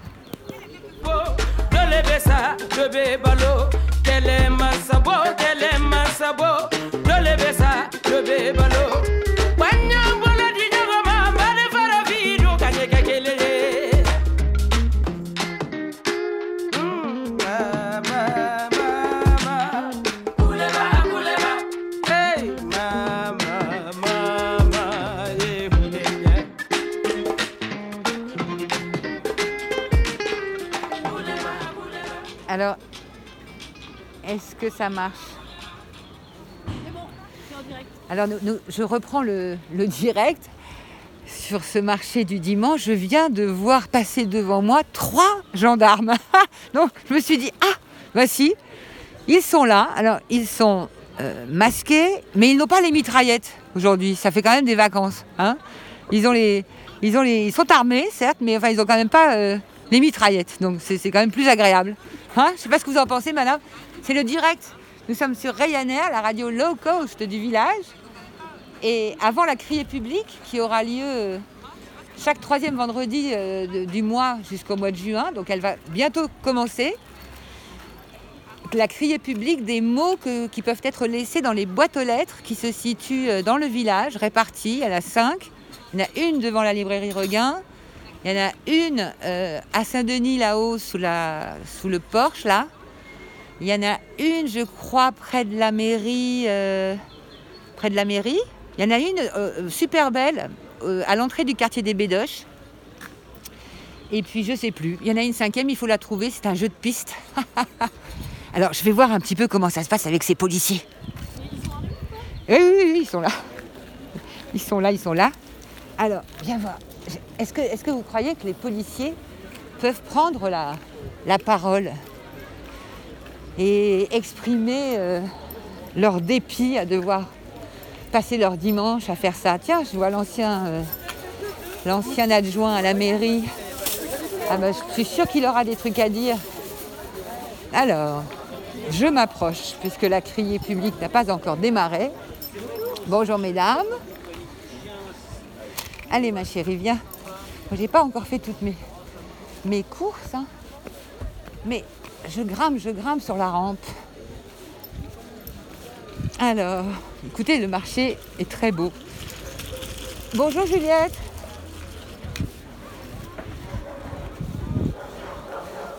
Que ça marche C'est bon, en direct. Alors, nous- nous- je reprends le, le direct. Sur ce marché du dimanche, je viens de voir passer devant moi trois gendarmes. (laughs) Donc, je me suis dit, ah, voici, ils sont là. Alors, ils sont euh, masqués, mais ils n'ont pas les mitraillettes aujourd'hui. Ça fait quand même des vacances. hein. ils, ont les, ils, ont les, ils sont armés, certes, mais enfin, ils n'ont quand même pas euh, les mitraillettes. Donc, c'est c'est quand même plus agréable. Hein je ne sais pas ce que vous en pensez, madame. C'est le direct. Nous sommes sur Ryanair, la radio low cost du village. Et avant la criée publique qui aura lieu euh, chaque troisième vendredi euh, du mois jusqu'au mois de juin, donc elle va bientôt commencer. La criée publique des mots qui peuvent être laissés dans les boîtes aux lettres qui se situent euh, dans le village, réparties. Il y en a cinq. Il y en a une devant la librairie Regain. Il y en a une à Saint-Denis là-haut sous le porche là. Il y en a une, je crois, près de la mairie. euh, près de la mairie. Il y en a une euh, super belle euh, à l'entrée du quartier des Bédoches. Et puis je sais plus. Il y en a une cinquième, il faut la trouver. C'est un jeu de piste. (laughs) Alors je vais voir un petit peu comment ça se passe avec ces policiers. Oui, oui, oui, ils sont là. Ils sont là, ils sont là. Alors, viens voir. Est-ce que, vous croyez que les policiers peuvent prendre la parole? Et exprimer euh, leur dépit à devoir passer leur dimanche à faire ça. Tiens, je vois l'ancien euh, adjoint à la mairie. Ah bah, je suis sûre qu'il aura des trucs à dire. Alors, je m'approche, puisque la criée publique n'a pas encore démarré. Bonjour mesdames. Allez ma chérie, viens. J'ai pas encore fait toutes mes, mes courses. hein. Mais je grimpe, je grimpe sur la rampe. Alors, écoutez, le marché est très beau. Bonjour Juliette.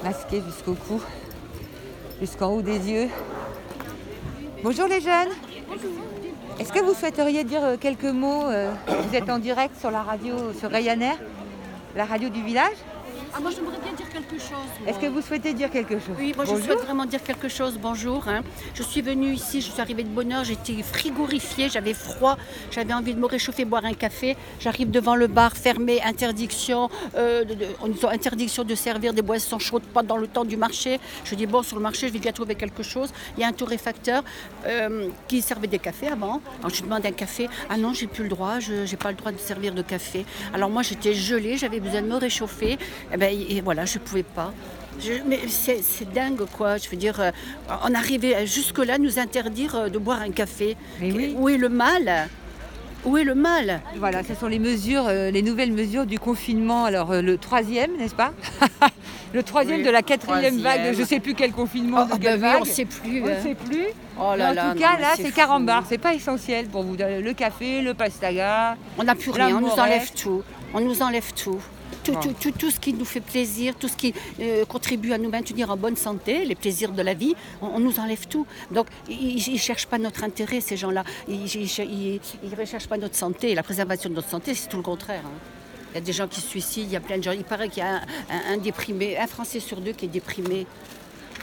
Masquée jusqu'au cou, jusqu'en haut des yeux. Bonjour les jeunes. Est-ce que vous souhaiteriez dire euh, quelques mots euh, Vous êtes en direct sur la radio, sur Ryanair, la radio du village? Ah, moi, j'aimerais bien dire quelque chose. Est-ce que vous souhaitez dire quelque chose? Oui, moi je souhaite vraiment dire quelque chose. Bonjour. hein. Je suis venue ici, je suis arrivée de bonne heure, j'étais frigorifiée, j'avais froid, j'avais envie de me réchauffer, boire un café. J'arrive devant le bar fermé, interdiction, euh, de, on interdiction de servir des boissons chaudes pendant le temps du marché. Je dis bon, sur le marché, je vais bien trouver quelque chose. Il y a un torréfacteur euh, qui servait des cafés avant. Alors je demande un café. Ah non, j'ai plus le droit, je n'ai pas le droit de servir de café. Alors moi j'étais gelée, j'avais besoin de me réchauffer. Et, ben, et voilà, je ne pouvais pas. Je- mais c'est dingue, quoi. Je veux dire, euh, on arrivait jusque-là à nous interdire euh, de boire un café. Où est le mal? Où est le mal? Voilà, ce sont les mesures, euh, les nouvelles mesures du confinement. Alors euh, le troisième, n'est-ce pas? (laughs) Le troisième Oui, de la quatrième vague, je ne sais plus quel confinement. de Oh, quelle bah oui, on vague. sait plus, On ne hein. sait plus. Oh là en tout non, cas, là, c'est carambar. C'est pas essentiel pour vous. Le café, le pastaga. On n'a plus rien, on nous enlève tout. On nous enlève tout. Tout, Bon. tout, tout, tout ce qui nous fait plaisir, tout ce qui euh, contribue à nous maintenir en bonne santé, les plaisirs de la vie, on, on nous enlève tout. Donc ils ne cherchent pas notre intérêt, ces gens-là. Ils ne recherchent pas notre santé. La préservation de notre santé, c'est tout le contraire. hein. Il y a des gens qui se suicident, il y a plein de gens. Il paraît qu'il y a un, un- un déprimé, un Français sur deux qui est déprimé.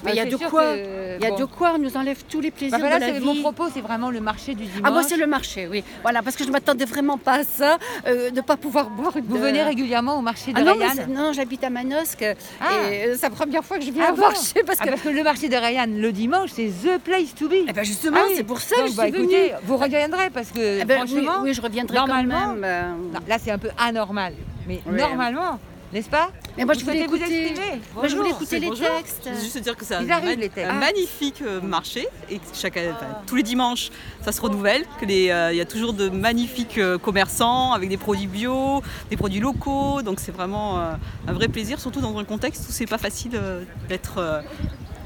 Mais il y a Bah, de quoi. Il y a bon. de quoi. On nous enlève tous les plaisirs Bah, de la vie. mon propos, c'est vraiment le marché du dimanche. Ah, moi, c'est le marché, oui. Voilà, parce que je ne m'attendais vraiment pas à ça, euh, de ne pas pouvoir boire une. Vous venez régulièrement au marché de ah, non, c'est- non, j'habite à Manosque. Ah. Et euh, c'est la première fois que je viens Ah au bon marché. Parce Ah, que... parce que le marché de Rayanne le dimanche, c'est the place to be. Eh ben justement, oui. c'est pour ça que je bah, suis écoutez, venue. vous reviendrez parce que Eh ben, oui, franchement, oui, je reviendrai quand normalement, même, euh. Non, là c'est un peu anormal, mais normalement, n'est-ce pas Mais moi, Vous je voulais vous écouter- exprimer Moi, je voulais Bonjour, écouter c'est les bonjour. textes. Juste dire que c'est un, arrivent, les Ah. magnifique euh, marché et que chaque, enfin, tous les dimanches ça se renouvelle, que les, euh, il y a toujours de magnifiques euh, commerçants avec des produits bio, des produits locaux, donc c'est vraiment euh, un vrai plaisir, surtout dans un contexte où c'est pas facile euh, d'être euh,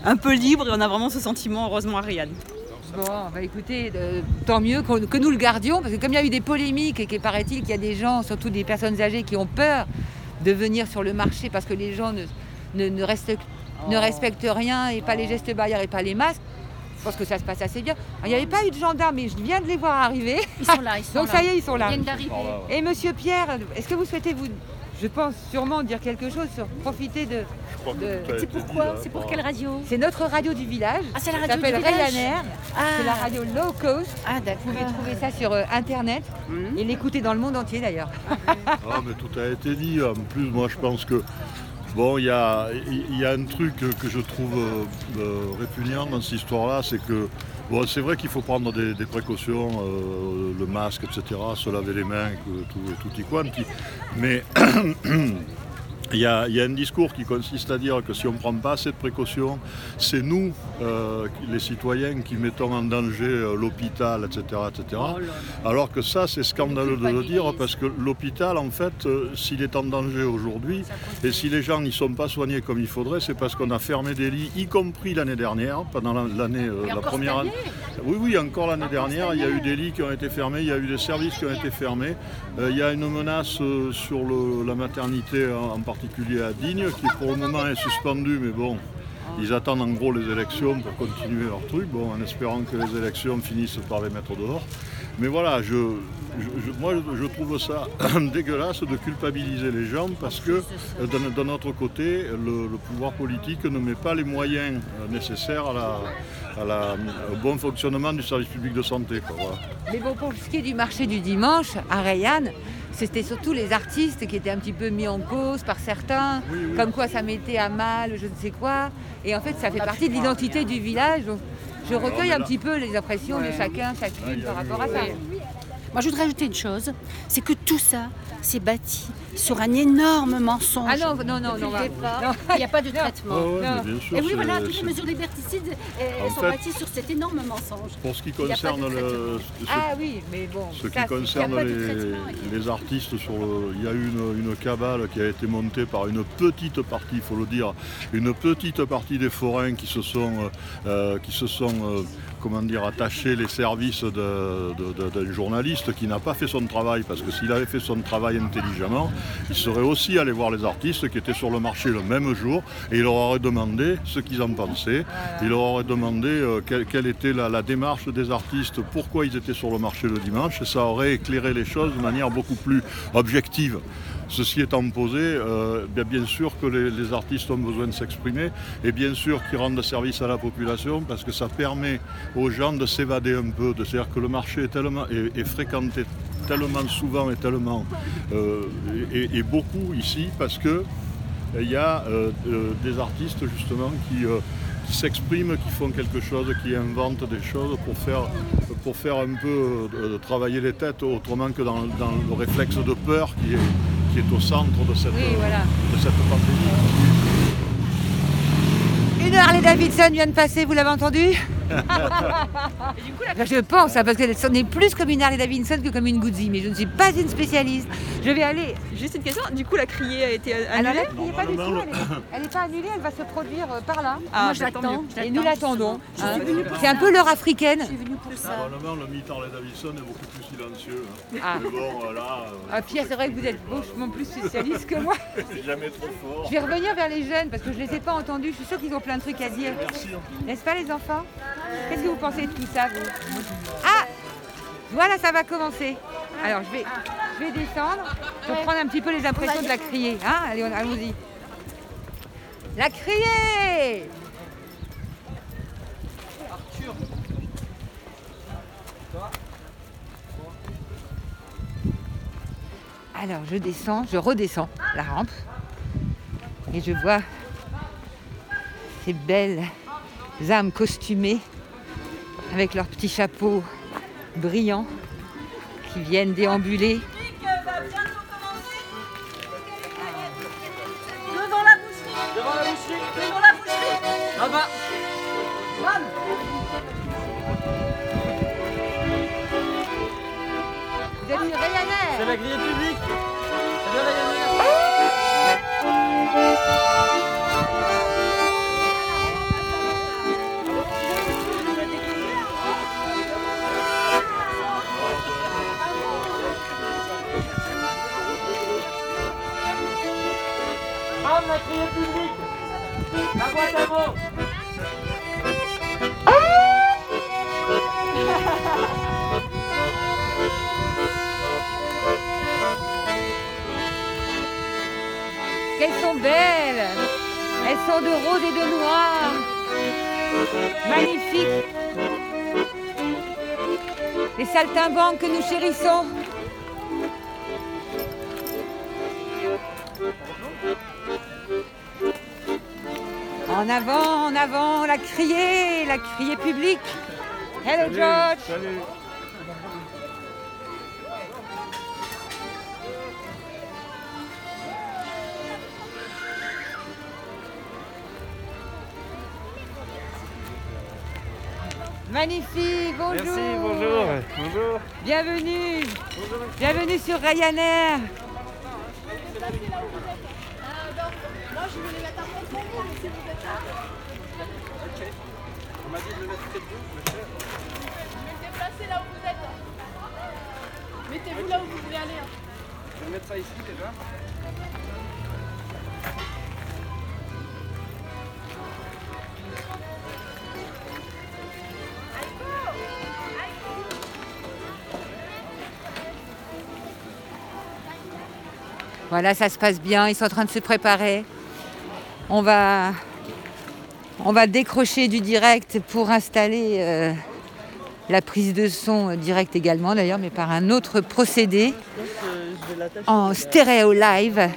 un peu libre et on a vraiment ce sentiment heureusement à Rianne. Bon, bah écoutez, euh, tant mieux que nous le gardions, parce que comme il y a eu des polémiques et qu'il paraît-il qu'il y a des gens, surtout des personnes âgées, qui ont peur de venir sur le marché parce que les gens ne, ne, ne respectent, ne Oh. respectent rien et pas les gestes barrières et pas les masques. Je pense que ça se passe assez bien. Alors, Il n'y avait pas eu de gendarmes, mais je viens de les voir arriver. Ils sont là, ils (laughs) sont Donc là. ça y est, ils sont là. Ils viennent d'arriver. Et monsieur Pierre, est-ce que vous souhaitez vous, je pense sûrement dire quelque chose sur profiter de. de- C'est pourquoi C'est pour quelle radio C'est notre radio du village. Ah, c'est la radio du s'appelle village Ryanair. Ah. C'est la radio low cost. Ah, Vous pouvez trouver ça sur euh, internet et l'écouter dans le monde entier d'ailleurs. (laughs) Ah, mais tout a été dit. En plus, moi, je pense que. Bon, il y a, il y a un truc que je trouve euh, euh, répugnant dans cette histoire-là, c'est que. Bon, c'est vrai qu'il faut prendre des, précautions, euh, le masque, etc., se laver les mains, tout, tout y quanti. Mais (clears throat) il y, a, il y a un discours qui consiste à dire que si on ne prend pas cette précaution, c'est nous, euh, les citoyens, qui mettons en danger euh, l'hôpital, etc., etc. Alors que ça, c'est scandaleux de le dire parce que l'hôpital, en fait, euh, s'il est en danger aujourd'hui et si les gens n'y sont pas soignés comme il faudrait, c'est parce qu'on a fermé des lits, y compris l'année dernière, pendant la- l'année, la première année? Oui, oui, encore l'année dernière, il y a eu des lits qui ont été fermés, il y a eu des services qui ont été fermés. Euh, il y a une menace euh, sur la maternité, en, particulier à Digne, qui pour le moment est suspendue, mais bon. Ils attendent en gros les élections pour continuer leur truc, bon, en espérant que les élections finissent par les mettre dehors. Mais voilà, moi je trouve ça (clears throat) dégueulasse de culpabiliser les gens parce que euh, d'un autre côté, le, pouvoir politique ne met pas les moyens nécessaires à la- à la- au bon fonctionnement du service public de santé. quoi, voilà. Mais bon, pour ce qui est du marché du dimanche à Rayanne, c'était surtout les artistes qui étaient un petit peu mis en cause par certains, comme quoi ça mettait à mal, je ne sais quoi. Et en fait, ça fait partie de l'identité du village. Donc, je recueille un petit peu les impressions de chacun, chacune par rapport à ça. Moi, je voudrais ajouter une chose, c'est que tout ça, c'est bâti sur un énorme mensonge. Ah non, non, non, non, il n'y a pas de traitement. Ah ouais, mais bien sûr, Et oui, voilà, toutes les mesures liberticides euh, En sont fait- bâties sur cet énorme mensonge. Pour ce qui concerne le, Ah oui, mais bon. Ce ça, qui concerne les, artistes, sur le- il y a eu une, une cabale qui a été montée par une petite partie, il faut le dire, une petite partie des forains qui se sont, euh, euh, qui se sont euh, comment dire, attacher les services d'un journaliste qui n'a pas fait son travail, parce que s'il avait fait son travail intelligemment, il serait aussi allé voir les artistes qui étaient sur le marché le même jour et il leur aurait demandé ce qu'ils en pensaient. Il leur aurait demandé euh, quelle, quelle était la, la démarche des artistes, pourquoi ils étaient sur le marché le dimanche, et ça aurait éclairé les choses de manière beaucoup plus objective. Ceci étant posé, euh, bien, bien sûr que les, artistes ont besoin de s'exprimer et bien sûr qu'ils rendent service à la population parce que ça permet aux gens de s'évader un peu. C'est-à-dire que le marché est, tellement, fréquenté tellement souvent et tellement euh, et, beaucoup ici parce que il y a euh, euh, des artistes justement qui, euh, s'expriment, qui font quelque chose, qui inventent des choses pour faire, un peu euh, travailler les têtes autrement que dans le réflexe de peur qui est, qui est au centre de cette, Oui, voilà. de cette pandémie. Une Harley Davidson vient de passer, vous l'avez entendu (laughs) Je pense, hein, parce que ce n'est plus comme une Harley Davidson que comme une Guzzi, mais je ne suis pas une spécialiste. Je vais aller. Juste une question, du coup la criée a été Alors annulée la criée, pas du tout, elle est- elle n'est pas annulée, elle va se produire euh, par là. Ah, Moi je bah, tant l'attends, et nous l'attendons. Je hein. C'est un peu l'heure africaine. Normalement, le mythe Harley Davidson est beaucoup plus silencieux. hein. Ah. Mais bon, voilà, euh, Ah, Pierre, c'est vrai que vous êtes vachement plus spécialiste que moi. (laughs) c'est jamais trop fort. Je vais revenir vers les jeunes parce que je ne les ai pas entendus. Je suis sûre qu'ils ont plein de trucs à dire. N'est-ce pas les enfants? Qu'est-ce que vous pensez de tout ça vous? Ah! Voilà, ça va commencer. Alors je vais, je vais descendre. Pour prendre un petit peu les impressions de la criée. Hein? Allez, on- allons-y. La criée! Alors je descends, je redescends la rampe. Et je vois belles âmes costumées avec leurs petits chapeaux brillants qui viennent déambuler. Chérissons En avant, en avant, la criée, la criée publique. Hello George. Salut. Magnifique, bonjour. Merci, bonjour. Bonjour. Bienvenue. Bienvenue sur Ryanair. Moi, je voulais mettre un contrôle, mais si vous êtes là. On m'a dit de le mettre près de vous, je vais Je vais me déplacer là où vous êtes. Mettez-vous là où vous voulez aller. hein. Je vais mettre ça ici déjà. Voilà, ça se passe bien, ils sont en train de se préparer. On va, on va décrocher du direct pour installer euh, la prise de son euh, direct également d'ailleurs, mais par un autre procédé en stéréo live.